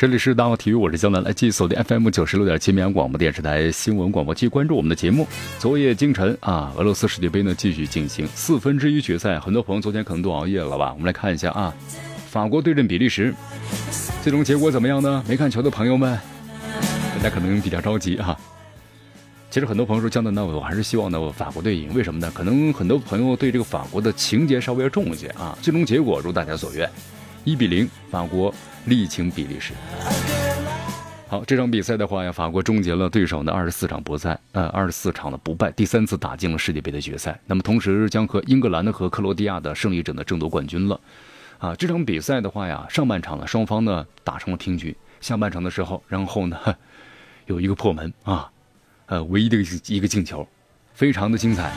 这里是大话体育，我是江南，来继续锁定 FM 九十六点七绵阳广播电视台新闻广播，继续关注我们的节目。昨夜今晨啊，俄罗斯世界杯呢继续进行四分之一决赛，很多朋友昨天可能都熬夜了吧？我们来看一下啊，法国对阵比利时，最终结果怎么样呢？没看球的朋友们，大家可能比较着急哈。其实很多朋友说江南，那我还是希望呢法国队赢，为什么呢？可能很多朋友对这个法国的情节稍微要重一些啊。最终结果如大家所愿，一比零，法国。力擒比利时。好，这场比赛的话呀，法国终结了对手的二十四场不赛，呃，二十四场的不败，第三次打进了世界杯的决赛。那么同时将和英格兰的和克罗地亚的胜利者呢争夺冠军了。啊，这场比赛的话呀，上半场呢双方呢打成了平局，下半场的时候，然后呢 有一个破门啊，呃，唯一的一个进球，非常的精彩。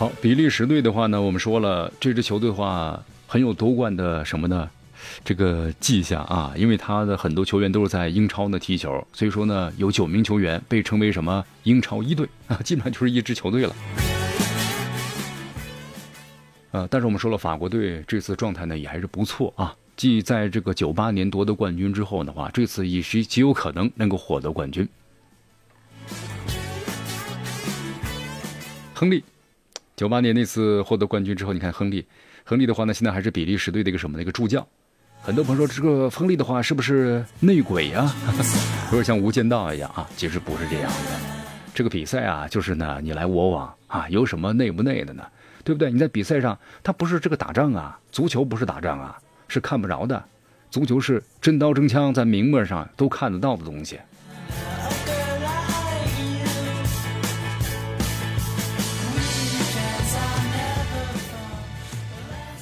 好，比利时队的话呢，我们说了，这支球队的话很有夺冠的什么呢？这个迹象啊，因为他的很多球员都是在英超呢踢球，所以说呢，有九名球员被称为什么英超一队啊，基本上就是一支球队了。呃，但是我们说了，法国队这次状态呢也还是不错啊，继在这个九八年夺得冠军之后的话，这次也是极有可能能够获得冠军。亨利。九八年那次获得冠军之后，你看亨利，亨利的话呢，现在还是比利时队的一个什么的一个助教。很多朋友说这个亨利的话是不是内鬼呀？有点像无间道一样啊？其实不是这样的。这个比赛啊，就是呢你来我往啊，有什么内不内的呢？对不对？你在比赛上，他不是这个打仗啊，足球不是打仗啊，是看不着的。足球是真刀真枪，在明面上都看得到的东西。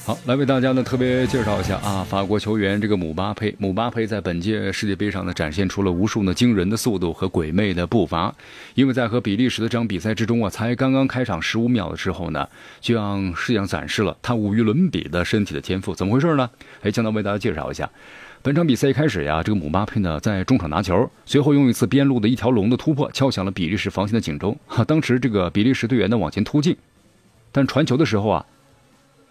好，来为大家呢特别介绍一下啊，法国球员这个姆巴佩，姆巴佩在本届世界杯上呢展现出了无数呢惊人的速度和鬼魅的步伐，因为在和比利时的这场比赛之中啊，才刚刚开场十五秒的时候呢，就让世界上展示了他无与伦比的身体的天赋，怎么回事呢？哎，将为大家介绍一下，本场比赛一开始呀，这个姆巴佩呢在中场拿球，随后用一次边路的一条龙的突破敲响了比利时防线的警钟，哈，当时这个比利时队员呢往前突进，但传球的时候啊。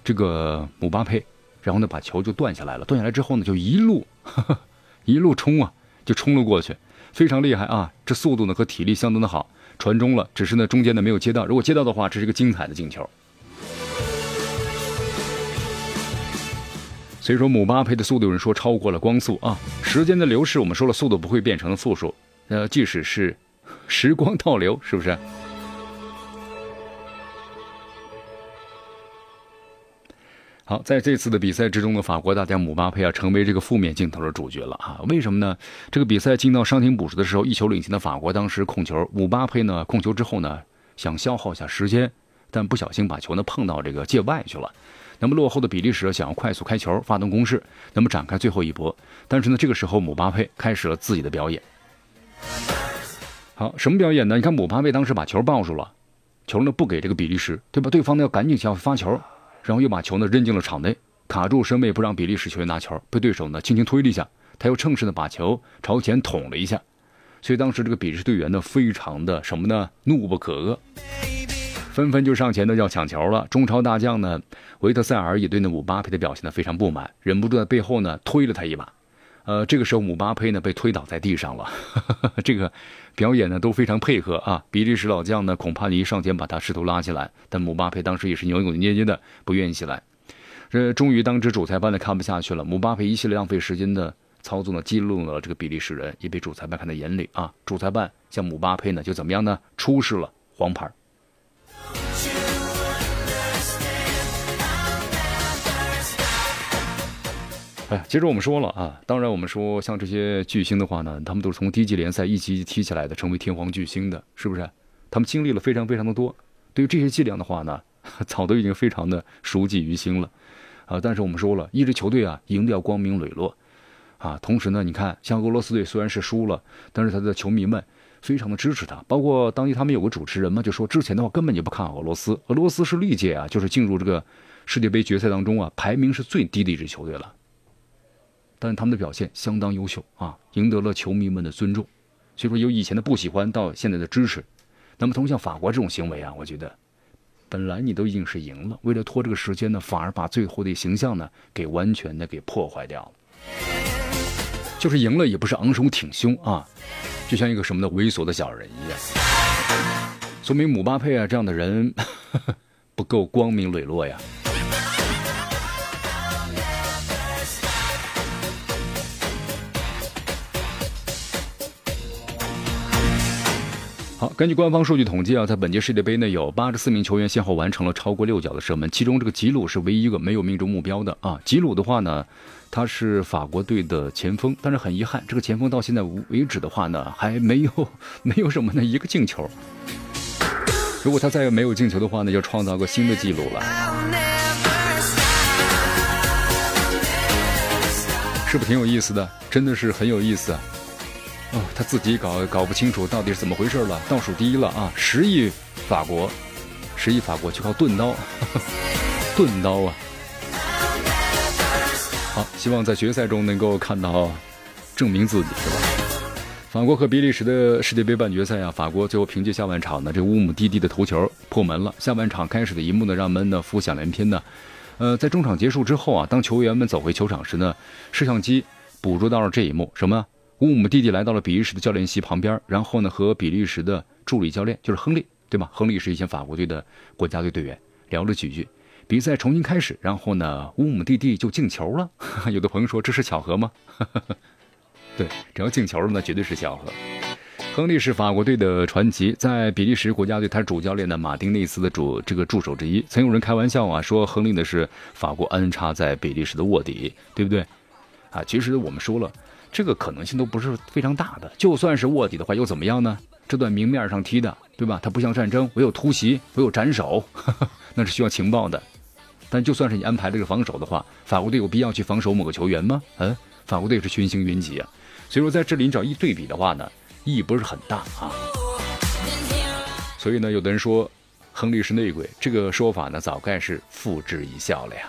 这个姆巴佩，然后呢，把球就断下来了。断下来之后呢，就一路 一路冲啊，就冲了过去，非常厉害啊！这速度呢和体力相当的好，传中了。只是呢中间呢没有接到，如果接到的话，这是一个精彩的进球。所以说，姆巴佩的速度有人说超过了光速啊！时间的流逝，我们说了，速度不会变成负数。呃，即使是时光倒流，是不是？好，在这次的比赛之中呢，法国大将姆巴佩啊，成为这个负面镜头的主角了啊！为什么呢？这个比赛进到伤停补时的时候，一球领先的法国当时控球，姆巴佩呢控球之后呢，想消耗一下时间，但不小心把球呢碰到这个界外去了。那么落后的比利时想要快速开球，发动攻势，那么展开最后一波。但是呢，这个时候姆巴佩开始了自己的表演。好，什么表演呢？你看姆巴佩当时把球抱住了，球呢不给这个比利时，对吧？对方呢要赶紧想发球。然后又把球呢扔进了场内，卡住身位不让比利时球员拿球，被对手呢轻轻推了一下，他又趁势的把球朝前捅了一下，所以当时这个比利时队员呢非常的什么呢怒不可遏，纷纷就上前呢要抢球了。中超大将呢维特塞尔也对那姆巴佩的表现呢非常不满，忍不住在背后呢推了他一把。呃，这个时候姆巴佩呢被推倒在地上了，这个表演呢都非常配合啊。比利时老将呢孔帕尼上前把他试图拉起来，但姆巴佩当时也是扭扭捏捏的不愿意起来。这终于当值主裁判的看不下去了，姆巴佩一系列浪费时间的操作呢激怒了这个比利时人，也被主裁判看在眼里啊。主裁判向姆巴佩呢就怎么样呢出示了黄牌。哎，其实我们说了啊，当然我们说像这些巨星的话呢，他们都是从低级联赛一级级踢起来的，成为天皇巨星的，是不是？他们经历了非常非常的多，对于这些伎俩的话呢，早都已经非常的熟记于心了，啊！但是我们说了一支球队啊，赢得要光明磊落，啊，同时呢，你看像俄罗斯队虽然是输了，但是他的球迷们非常的支持他。包括当地他们有个主持人嘛，就说之前的话根本就不看好俄罗斯，俄罗斯是历届啊，就是进入这个世界杯决赛当中啊，排名是最低的一支球队了。但是他们的表现相当优秀啊，赢得了球迷们的尊重。所以说，由以前的不喜欢到现在的支持。那么，同像法国这种行为啊，我觉得本来你都已经是赢了，为了拖这个时间呢，反而把最后的形象呢给完全的给破坏掉了。就是赢了也不是昂首挺胸啊，就像一个什么的猥琐的小人一样。说明姆巴佩啊这样的人 不够光明磊落呀。好，根据官方数据统计啊，在本届世界杯呢，有八十四名球员先后完成了超过六脚的射门，其中这个吉鲁是唯一一个没有命中目标的啊。吉鲁的话呢，他是法国队的前锋，但是很遗憾，这个前锋到现在为止的话呢，还没有没有什么呢一个进球。如果他再没有进球的话呢，就创造个新的记录了，是不是挺有意思的？真的是很有意思。哦，他自己搞搞不清楚到底是怎么回事了。倒数第一了啊，十亿法国，十亿法国就靠钝刀，钝刀啊！好，希望在决赛中能够看到证明自己，是吧？法国和比利时的世界杯半决赛啊，法国最后凭借下半场呢这乌姆蒂蒂的头球破门了。下半场开始的一幕呢，让门呢浮想联翩呢。呃，在中场结束之后啊，当球员们走回球场时呢，摄像机捕捉到了这一幕，什么？乌姆蒂蒂来到了比利时的教练席旁边，然后呢，和比利时的助理教练就是亨利，对吧？亨利是以前法国队的国家队队员，聊了几句。比赛重新开始，然后呢，乌姆蒂蒂就进球了。有的朋友说这是巧合吗？对，只要进球了，那绝对是巧合。亨利是法国队的传奇，在比利时国家队他是主教练的马丁内斯的主这个助手之一。曾有人开玩笑啊，说亨利呢是法国安插在比利时的卧底，对不对？啊，其实我们说了。这个可能性都不是非常大的，就算是卧底的话又怎么样呢？这段明面上踢的，对吧？它不像战争，我有突袭，我有斩首，那是需要情报的。但就算是你安排这个防守的话，法国队有必要去防守某个球员吗？嗯，法国队是群星云集啊，所以说在这里你只要一对比的话呢，意义不是很大啊。所以呢，有的人说亨利是内鬼，这个说法呢，早该是付之一笑了呀。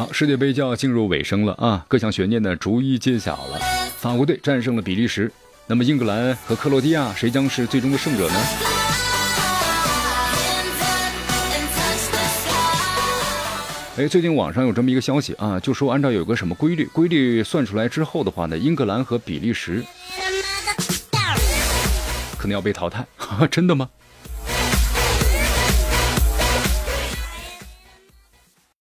好，世界杯就要进入尾声了啊！各项悬念呢逐一揭晓了。法国队战胜了比利时，那么英格兰和克罗地亚谁将是最终的胜者呢？哎，最近网上有这么一个消息啊，就说按照有个什么规律，规律算出来之后的话呢，英格兰和比利时可能要被淘汰，真的吗？